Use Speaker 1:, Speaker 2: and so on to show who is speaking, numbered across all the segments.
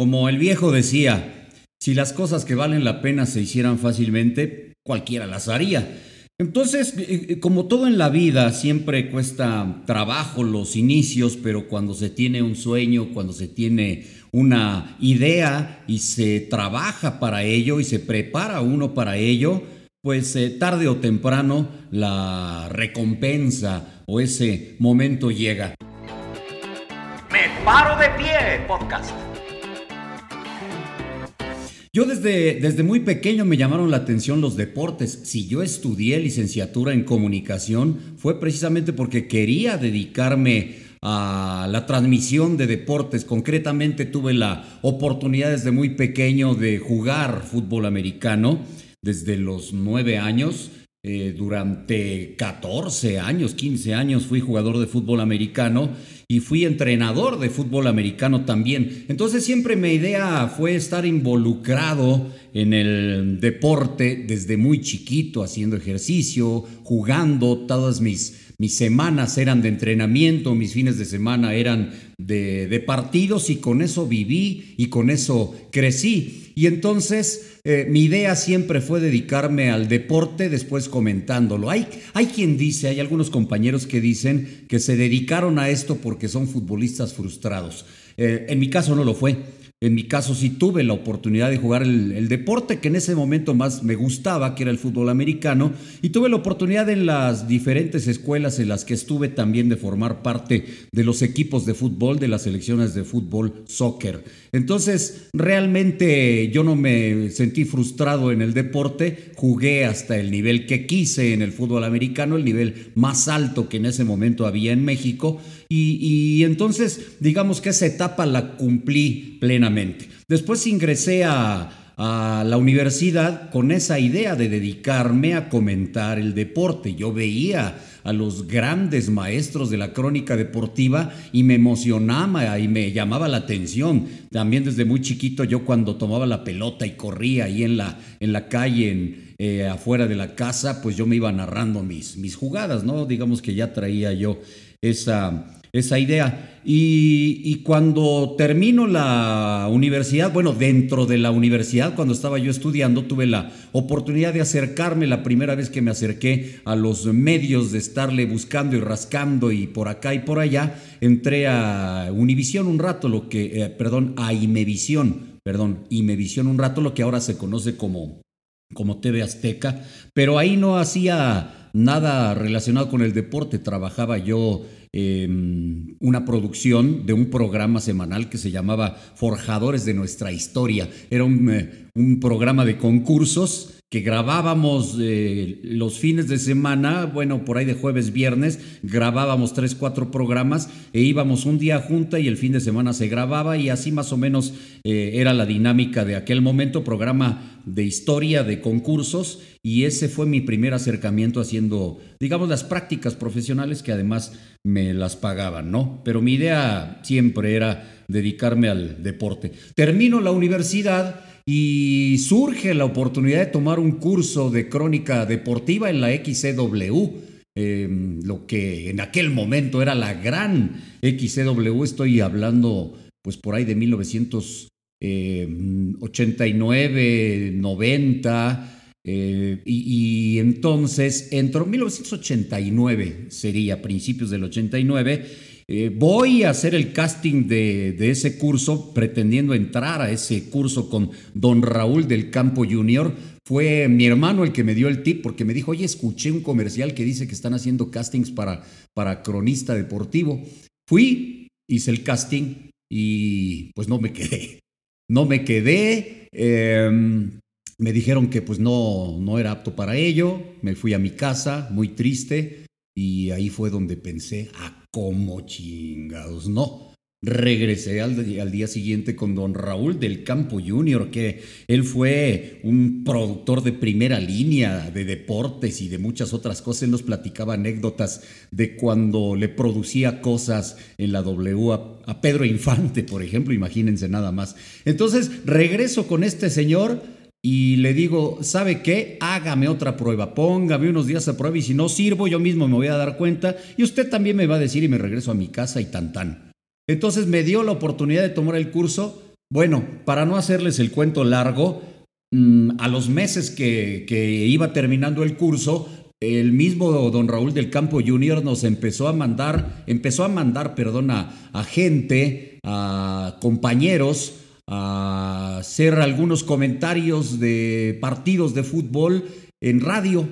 Speaker 1: Como el viejo decía, si las cosas que valen la pena se hicieran fácilmente, cualquiera las haría. Entonces, eh, eh, como todo en la vida, siempre cuesta trabajo los inicios, pero cuando se tiene un sueño, cuando se tiene una idea y se trabaja para ello y se prepara uno para ello, pues eh, tarde o temprano la recompensa o ese momento llega.
Speaker 2: Me paro de pie, podcast.
Speaker 1: Yo desde, desde muy pequeño me llamaron la atención los deportes. Si yo estudié licenciatura en comunicación fue precisamente porque quería dedicarme a la transmisión de deportes. Concretamente tuve la oportunidad desde muy pequeño de jugar fútbol americano desde los nueve años. Eh, durante 14 años, 15 años fui jugador de fútbol americano y fui entrenador de fútbol americano también. Entonces siempre mi idea fue estar involucrado en el deporte desde muy chiquito, haciendo ejercicio, jugando. Todas mis, mis semanas eran de entrenamiento, mis fines de semana eran de, partidos y con eso viví y con eso crecí. Y entonces eh, mi idea siempre fue dedicarme al deporte, después comentándolo. Hay, hay quien dice, hay algunos compañeros que dicen que se dedicaron a esto porque son futbolistas frustrados. Eh, en mi caso no lo fue. En mi caso sí tuve la oportunidad de jugar el, deporte que en ese momento más me gustaba, que era el fútbol americano, y tuve la oportunidad en las diferentes escuelas en las que estuve también de formar parte de los equipos de fútbol, de las selecciones de fútbol, soccer. Entonces, realmente yo no me sentí frustrado en el deporte, jugué hasta el nivel que quise en el fútbol americano, el nivel más alto que en ese momento había en México, y, entonces digamos que esa etapa la cumplí plenamente. Después ingresé a, la universidad con esa idea de dedicarme a comentar el deporte. Yo veía a los grandes maestros de la crónica deportiva y me emocionaba y me llamaba la atención. También desde muy chiquito yo cuando tomaba la pelota y corría ahí en la, en la calle, en, eh, afuera de la casa, pues yo me iba narrando mis, mis jugadas, ¿no? Digamos que ya traía yo esa esa idea. Y, cuando termino la universidad, bueno, dentro de la universidad, cuando estaba yo estudiando, tuve la oportunidad de acercarme, la primera vez que me acerqué a los medios, de estarle buscando y rascando y por acá y por allá, entré a Univisión un rato, lo que, eh, perdón, a Imevisión, perdón, Imevisión un rato, lo que ahora se conoce como, como TV Azteca, pero ahí no hacía nada relacionado con el deporte, trabajaba yo Em, una producción de un programa semanal que se llamaba Forjadores de nuestra historia. Era un, eh, un programa de concursos que grabábamos eh, los fines de semana, bueno, por ahí de jueves, viernes, grabábamos tres, cuatro programas e íbamos un día junta y el fin de semana se grababa y así más o menos eh, era la dinámica de aquel momento, programa de historia, de concursos y ese fue mi primer acercamiento haciendo, digamos, las prácticas profesionales que además me las pagaban, ¿no? Pero mi idea siempre era dedicarme al deporte. Termino la universidad y surge la oportunidad de tomar un curso de crónica deportiva en la XCW. Em, lo que en aquel momento era la gran XCW, estoy hablando pues por ahí de 1989, 90, eh, y, y, entonces entró 1989, sería principios del 89, eh, voy a hacer el casting de, ese curso, pretendiendo entrar a ese curso con don Raúl del Campo Junior. Fue mi hermano el que me dio el tip porque me dijo, oye, escuché un comercial que dice que están haciendo castings para, para cronista deportivo. Fui, hice el casting y pues no me quedé. No me quedé. Em, me dijeron que pues no, no era apto para ello. Me fui a mi casa muy triste y ahí fue donde pensé, ah, como chingados, no. Regresé al, al, día siguiente con don Raúl del Campo Junior, que él fue un productor de primera línea de deportes y de muchas otras cosas. Él nos platicaba anécdotas de cuando le producía cosas en la W a, a Pedro Infante, por ejemplo, imagínense nada más. Entonces regreso con este señor y le digo, ¿sabe qué? Hágame otra prueba, póngame unos días a prueba y si no sirvo yo mismo me voy a dar cuenta y usted también me va a decir y me regreso a mi casa y tan tan. Entonces me dio la oportunidad de tomar el curso Bueno, para no hacerles el cuento largo, mm, a los meses que, que iba terminando el curso, el mismo don Raúl del Campo Junior nos empezó a mandar, empezó a mandar, perdón, a, gente, a compañeros, a hacer algunos comentarios de partidos de fútbol en radio.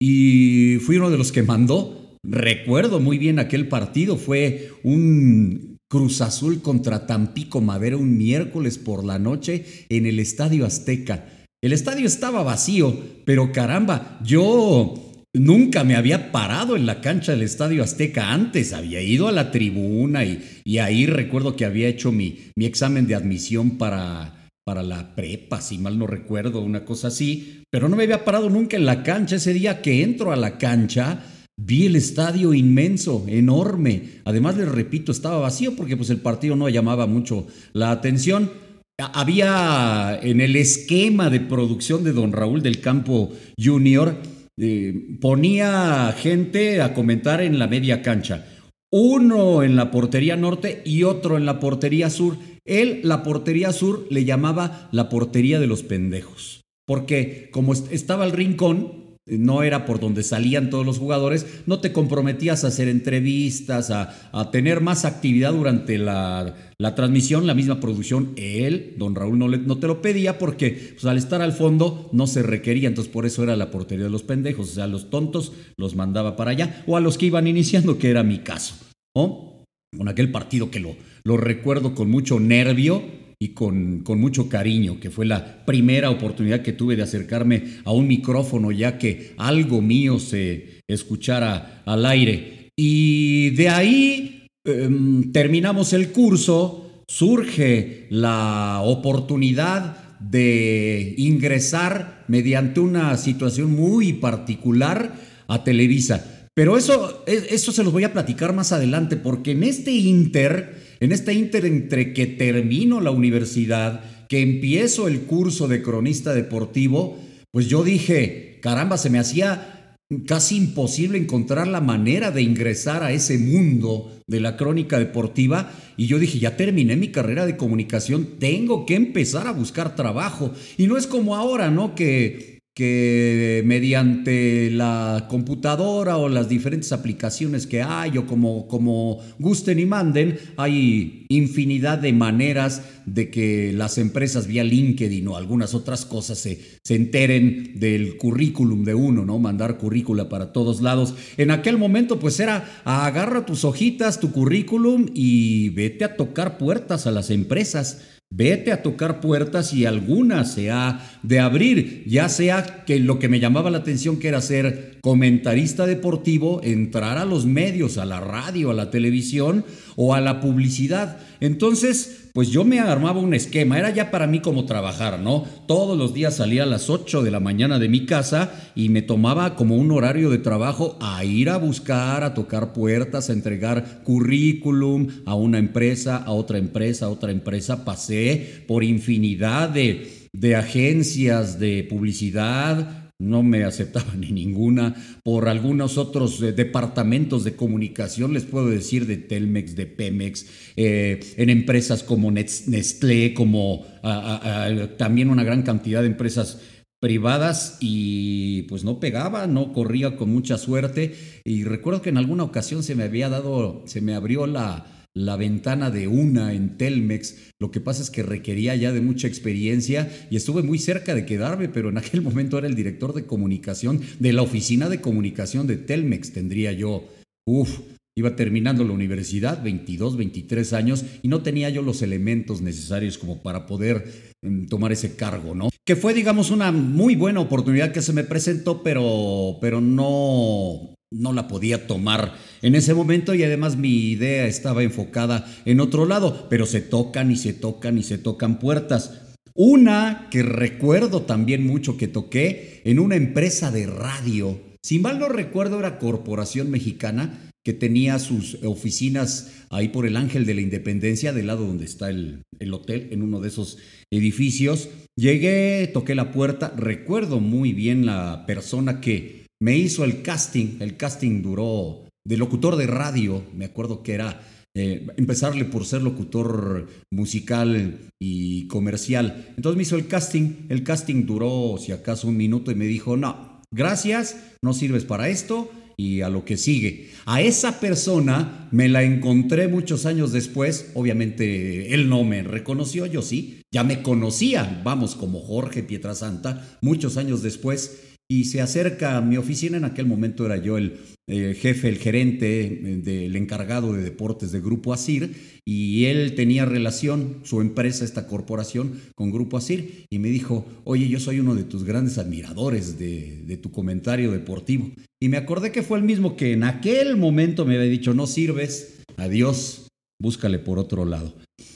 Speaker 1: Y fui uno de los que mandó. Recuerdo muy bien aquel partido, fue un Cruz Azul contra Tampico Madera un miércoles por la noche en el Estadio Azteca. El estadio estaba vacío, pero caramba, yo Nunca me había parado en la cancha del Estadio Azteca antes, había ido a la tribuna y, ahí recuerdo que había hecho mi, mi examen de admisión para, para la prepa, si mal no recuerdo, una cosa así, pero no me había parado nunca en la cancha. Ese día que entro a la cancha, vi el estadio inmenso, enorme. Además, les repito, estaba vacío porque pues el partido no llamaba mucho la atención. Había en el esquema de producción de don Raúl del Campo Junior, eh, ponía gente a comentar en la media cancha. Uno en la portería norte y otro en la portería sur. Él, la portería sur, le llamaba la portería de los pendejos. Porque como estaba el rincón, no era por donde salían todos los jugadores, no te comprometías a hacer entrevistas, a, tener más actividad durante la, transmisión, la misma producción. Él, don Raúl, no, no te lo pedía porque pues, al estar al fondo no se requería, entonces por eso era la portería de los pendejos, o sea, los tontos los mandaba para allá, o a los que iban iniciando, que era mi caso. Con aquel partido que lo, lo recuerdo con mucho nervio, y con, con, mucho cariño, que fue la primera oportunidad que tuve de acercarme a un micrófono ya que algo mío se escuchara al aire. Y de ahí em, terminamos el curso, surge la oportunidad de ingresar mediante una situación muy particular a Televisa. Pero eso, eso se los voy a platicar más adelante, porque en este inter en este inter entre que termino la universidad, que empiezo el curso de cronista deportivo, pues yo dije, caramba, se me hacía casi imposible encontrar la manera de ingresar a ese mundo de la crónica deportiva y yo dije, ya terminé mi carrera de comunicación, tengo que empezar a buscar trabajo. Y no es como ahora, ¿no? Que que mediante la computadora o las diferentes aplicaciones que hay o como, como gusten y manden, hay infinidad de maneras de que las empresas vía LinkedIn o algunas otras cosas se, se enteren del currículum de uno, ¿no? Mandar currícula para todos lados. En aquel momento pues era agarra tus hojitas, tu currículum y vete a tocar puertas a las empresas Vete a tocar puertas y alguna se ha de abrir, ya sea que lo que me llamaba la atención que era ser comentarista deportivo, entrar a los medios, a la radio, a la televisión o a la publicidad. Entonces, pues yo me armaba un esquema, era ya para mí como trabajar, ¿no? Todos los días salía a las 8 de la mañana de mi casa y me tomaba como un horario de trabajo a ir a buscar, a tocar puertas, a entregar currículum a una empresa, a otra empresa, a otra empresa. Por infinidad de, de agencias de publicidad, no me aceptaban ni ninguna. Por algunos otros eh, departamentos de comunicación, les puedo decir de Telmex, de Pemex, eh, en empresas como Nestlé, como también una gran cantidad de empresas privadas y pues no pegaba, no corría con mucha suerte. Y recuerdo que en alguna ocasión se me había dado, se me abrió la la ventana de una en Telmex. Lo que pasa es que requería ya de mucha experiencia y estuve muy cerca de quedarme, pero en aquel momento era el director de comunicación de la oficina de comunicación de Telmex. Tendría yo, uff, iba terminando la universidad, 22, 23 años, y no tenía yo los elementos necesarios como para poder mm, tomar ese cargo, ¿no? Que fue, digamos, una muy buena oportunidad que se me presentó, pero, pero no, no la podía tomar en ese momento y además mi idea estaba enfocada en otro lado, pero se tocan y se tocan y se tocan puertas. Una que recuerdo también mucho que toqué en una empresa de radio. Si mal no recuerdo era Corporación Mexicana que tenía sus oficinas ahí por el Ángel de la Independencia, del lado donde está el, el hotel, en uno de esos edificios. Llegué, toqué la puerta, recuerdo muy bien la persona que me hizo el casting. El casting duró de locutor de radio, me acuerdo que era eh, empezarle por ser locutor musical y comercial. Entonces me hizo el casting. El casting duró, si acaso, un minuto y me dijo, no, gracias, no sirves para esto y a lo que sigue. A esa persona me la encontré muchos años después, obviamente él no me reconoció, yo sí, ya me conocía, vamos, como Jorge Pietrasanta, muchos años después, y se acerca a mi oficina, en aquel momento era yo el eh, jefe, el gerente eh, del encargado de deportes de Grupo Asir, y él tenía relación, su empresa, esta corporación, con Grupo Asir, y me dijo, oye, yo soy uno de tus grandes admiradores de, de tu comentario deportivo. Y me acordé que fue el mismo que en aquel momento me había dicho, no sirves, adiós, búscale por otro lado.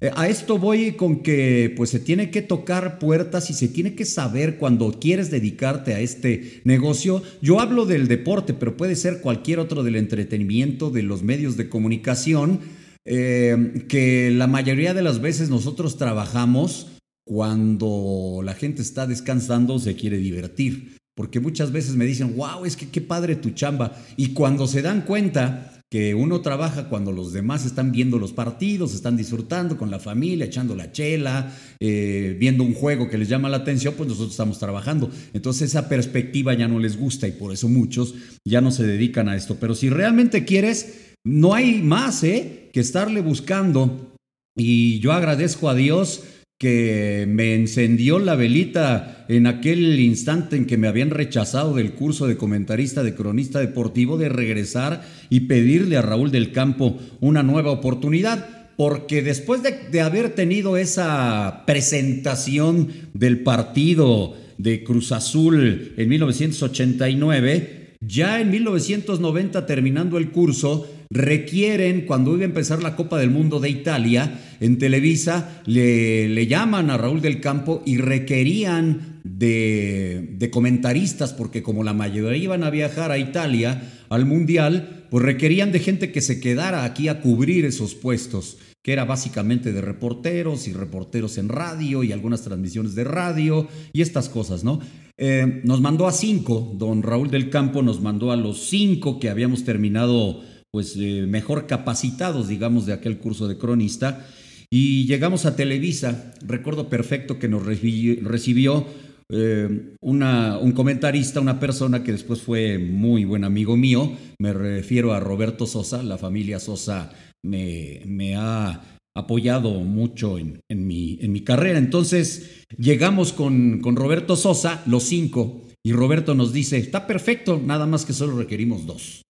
Speaker 1: Eh, a esto voy con que pues se tiene que tocar puertas y se tiene que saber cuando quieres dedicarte a este negocio. Yo hablo del deporte, pero puede ser cualquier otro del entretenimiento, de los medios de comunicación, eh, que la mayoría de las veces nosotros trabajamos cuando la gente está descansando, se quiere divertir. Porque muchas veces me dicen, wow, es que qué padre tu chamba. Y cuando se dan cuenta que uno trabaja cuando los demás están viendo los partidos, están disfrutando con la familia, echando la chela, eh, viendo un juego que les llama la atención, pues nosotros estamos trabajando. Entonces esa perspectiva ya no les gusta y por eso muchos ya no se dedican a esto. Pero si realmente quieres, no hay más ¿eh? que estarle buscando. Y yo agradezco a Dios que me encendió la velita en aquel instante en que me habían rechazado del curso de comentarista de cronista deportivo de regresar y pedirle a Raúl del Campo una nueva oportunidad, porque después de, haber tenido esa presentación del partido de Cruz Azul en 1989, ya en 1990 terminando el curso, requieren, cuando iba a empezar la Copa del Mundo de Italia, en Televisa le, le llaman a Raúl del Campo y requerían de, de, comentaristas, porque como la mayoría iban a viajar a Italia, al Mundial, pues requerían de gente que se quedara aquí a cubrir esos puestos, que era básicamente de reporteros y reporteros en radio y algunas transmisiones de radio y estas cosas, ¿no? Eh, nos mandó a cinco, don Raúl del Campo nos mandó a los cinco que habíamos terminado pues eh, mejor capacitados, digamos, de aquel curso de cronista. Y llegamos a Televisa, recuerdo perfecto que nos recibió eh, una, un comentarista, una persona que después fue muy buen amigo mío, me refiero a Roberto Sosa, la familia Sosa me, me ha apoyado mucho en, en, mi, en mi carrera. Entonces llegamos con, con Roberto Sosa, los cinco, y Roberto nos dice, está perfecto, nada más que solo requerimos dos.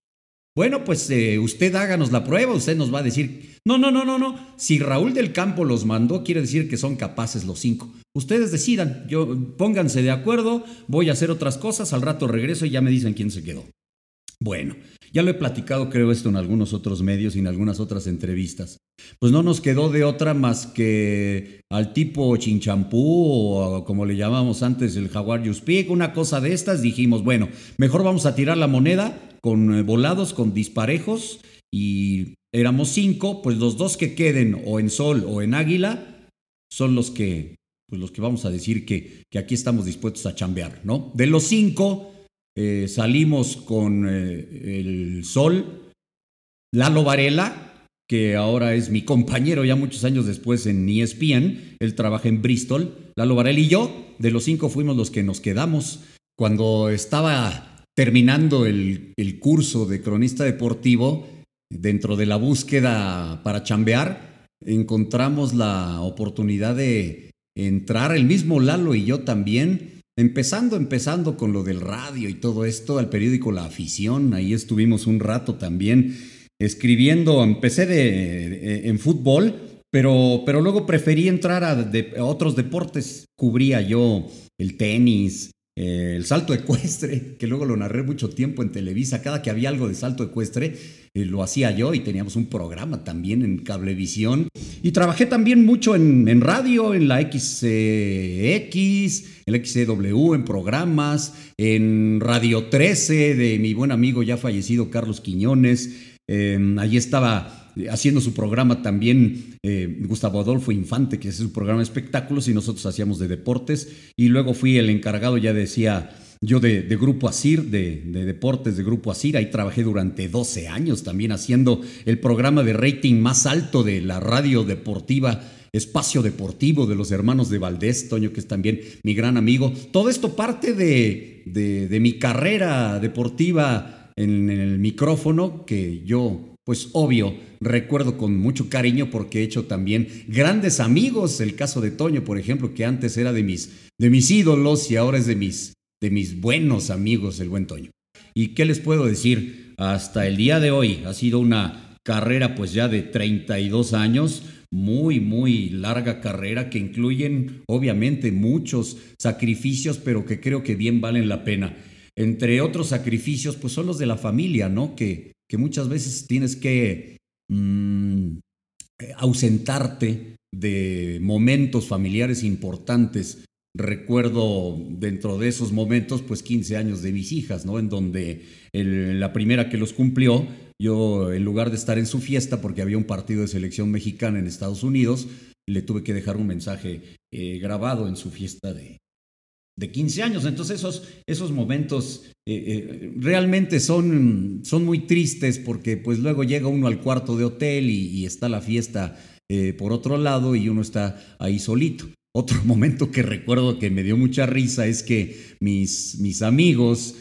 Speaker 1: Bueno, pues eh, usted háganos la prueba, usted nos va a decir, no, no, no, no, no, si Raúl del Campo los mandó, quiere decir que son capaces los cinco. Ustedes decidan, yo pónganse de acuerdo, voy a hacer otras cosas, al rato regreso y ya me dicen quién se quedó. Bueno, ya lo he platicado, creo esto en algunos otros medios y en algunas otras entrevistas. Pues no nos quedó de otra más que al tipo chinchampú o como le llamamos antes el jaguar you speak, una cosa de estas, dijimos, bueno, mejor vamos a tirar la moneda con eh, volados, con disparejos, y éramos cinco, pues los dos que queden o en sol o en águila son los que, pues los que vamos a decir que, que aquí estamos dispuestos a chambear, ¿no? De los cinco eh, salimos con eh, el sol, Lalo Varela, que ahora es mi compañero ya muchos años después en ESPN, él trabaja en Bristol, Lalo Varela y yo, de los cinco fuimos los que nos quedamos. Cuando estaba terminando el, curso de cronista deportivo, dentro de la búsqueda para chambear, encontramos la oportunidad de entrar, el mismo Lalo y yo también, empezando, empezando con lo del radio y todo esto, al periódico La Afición, ahí estuvimos un rato también escribiendo, empecé de, en fútbol, pero, pero luego preferí entrar a, otros deportes, cubría yo el tenis, eh, el salto ecuestre, que luego lo narré mucho tiempo en Televisa, cada que había algo de salto ecuestre, eh, lo hacía yo y teníamos un programa también en Cablevisión. Y trabajé también mucho en, radio, en la XX, en la XCW, en programas, en Radio 13 de mi buen amigo ya fallecido Carlos Quiñones. Eh, allí estaba haciendo su programa también eh, Gustavo Adolfo Infante, que es su programa de espectáculos, y nosotros hacíamos de deportes. Y luego fui el encargado, ya decía yo de, Grupo Asir, de, de, deportes de Grupo Asir, ahí trabajé durante 12 años también haciendo el programa de rating más alto de la radio deportiva espacio deportivo de los hermanos de Valdés, Toño, que es también mi gran amigo. Todo esto parte de, mi carrera deportiva en, el micrófono, que yo, pues obvio, recuerdo con mucho cariño porque he hecho también grandes amigos. El caso de Toño, por ejemplo, que antes era de mis, de mis ídolos y ahora es de mis, de mis buenos amigos, el buen Toño. ¿Y qué les puedo decir? Hasta el día de hoy ha sido una carrera pues ya de 32 años muy, muy larga carrera que incluyen obviamente muchos sacrificios, pero que creo que bien valen la pena. Entre otros sacrificios, pues son los de la familia, ¿no? Que, que muchas veces tienes que mm, ausentarte de momentos familiares importantes. Recuerdo dentro de esos momentos, pues 15 años de mis hijas, ¿no? En donde la primera que los cumplió, yo, en lugar de estar en su fiesta, porque había un partido de selección mexicana en Estados Unidos, le tuve que dejar un mensaje eh, grabado en su fiesta de, de 15 años. Entonces esos, esos momentos eh, eh, realmente son, son muy tristes porque pues luego llega uno al cuarto de hotel y, está la fiesta por otro lado y uno está ahí solito. Otro momento que recuerdo que me dio mucha risa es que mis, mis amigos,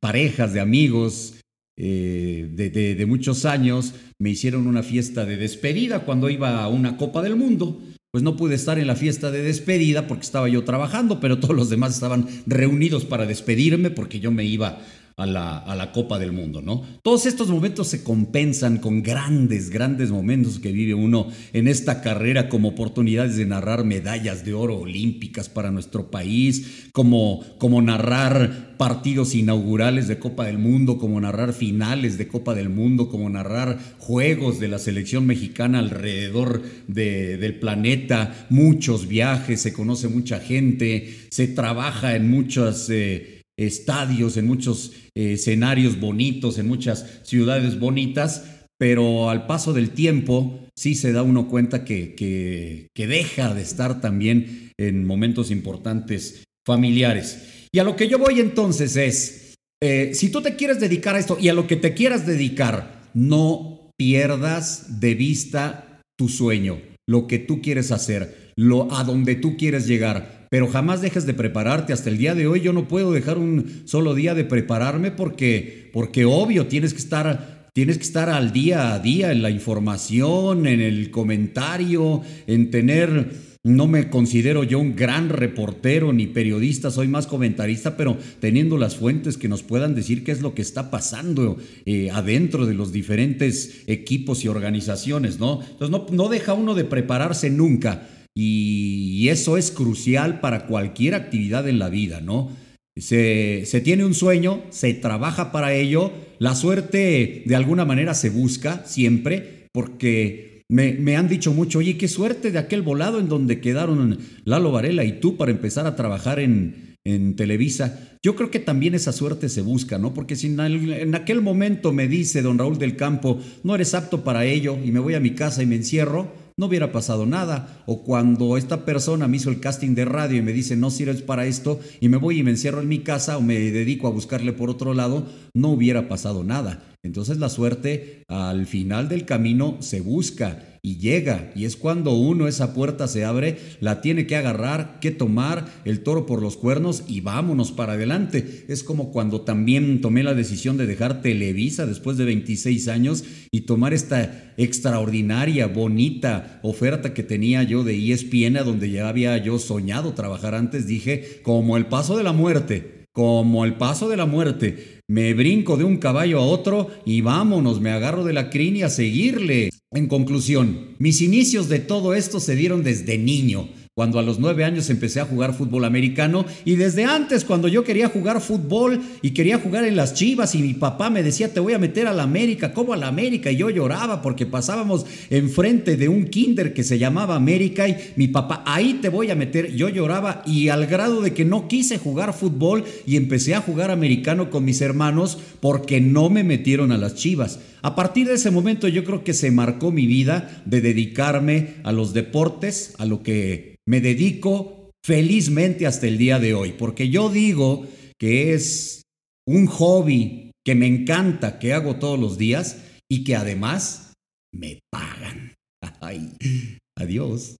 Speaker 1: parejas de amigos, eh, de, muchos años, me hicieron una fiesta de despedida cuando iba a una Copa del Mundo. Pues no pude estar en la fiesta de despedida porque estaba yo trabajando, pero todos los demás estaban reunidos para despedirme porque yo me iba a la, Copa del Mundo, ¿no? Todos estos momentos se compensan con grandes, grandes momentos que vive uno en esta carrera como oportunidades de narrar medallas de oro olímpicas para nuestro país, como, como narrar partidos inaugurales de Copa del Mundo, como narrar finales de Copa del Mundo, como narrar juegos de la selección mexicana alrededor del planeta, muchos viajes, se conoce mucha gente, se trabaja en muchas... Eh, estadios, en muchos eh, escenarios bonitos, en muchas ciudades bonitas, pero al paso del tiempo sí se da uno cuenta que, que, deja de estar también en momentos importantes familiares. Y a lo que yo voy entonces es, eh, si tú te quieres dedicar a esto y a lo que te quieras dedicar, no pierdas de vista tu sueño, lo que tú quieres hacer, lo a donde tú quieres llegar pero jamás dejes de prepararte. Hasta el día de hoy yo no puedo dejar un solo día de prepararme porque, porque obvio, tienes que estar Tienes que estar al día a día en la información, en el comentario, en tener, no me considero yo un gran reportero ni periodista, soy más comentarista, pero teniendo las fuentes que nos puedan decir qué es lo que está pasando eh, adentro de los diferentes equipos y organizaciones, ¿no? Entonces no, no deja uno de prepararse nunca. Y eso es crucial para cualquier actividad en la vida, ¿no? Se, tiene un sueño, se trabaja para ello, la suerte de alguna manera se busca siempre, porque me, han dicho mucho, oye, qué suerte de aquel volado en donde quedaron Lalo Varela y tú para empezar a trabajar en, en Televisa. Yo creo que también esa suerte se busca, ¿no? Porque si en aquel momento me dice don Raúl del Campo, no eres apto para ello y me voy a mi casa y me encierro, no hubiera pasado nada. O cuando esta persona me hizo el casting de radio y me dice, no sirves para esto, y me voy y me encierro en mi casa o me dedico a buscarle por otro lado, no hubiera pasado nada. Entonces la suerte al final del camino se busca y llega. Y es cuando uno esa puerta se abre, la tiene que agarrar, que tomar el toro por los cuernos y vámonos para adelante. Es como cuando también tomé la decisión de dejar Televisa después de 26 años y tomar esta extraordinaria, bonita oferta que tenía yo de ESPN, a donde ya había yo soñado trabajar antes. Dije, como el paso de la muerte, como el paso de la muerte. Me brinco de un caballo a otro y vámonos, me agarro de la crin y a seguirle. En conclusión, mis inicios de todo esto se dieron desde niño cuando a los nueve años empecé a jugar fútbol americano y desde antes cuando yo quería jugar fútbol y quería jugar en las chivas y mi papá me decía te voy a meter a la América, ¿cómo a la América? Y yo lloraba porque pasábamos enfrente de un kinder que se llamaba América y mi papá ahí te voy a meter, yo lloraba y al grado de que no quise jugar fútbol y empecé a jugar americano con mis hermanos porque no me metieron a las chivas. A partir de ese momento yo creo que se marcó mi vida de dedicarme a los deportes, a lo que me dedico felizmente hasta el día de hoy, porque yo digo que es un hobby que me encanta, que hago todos los días y que además me pagan. Ay, adiós.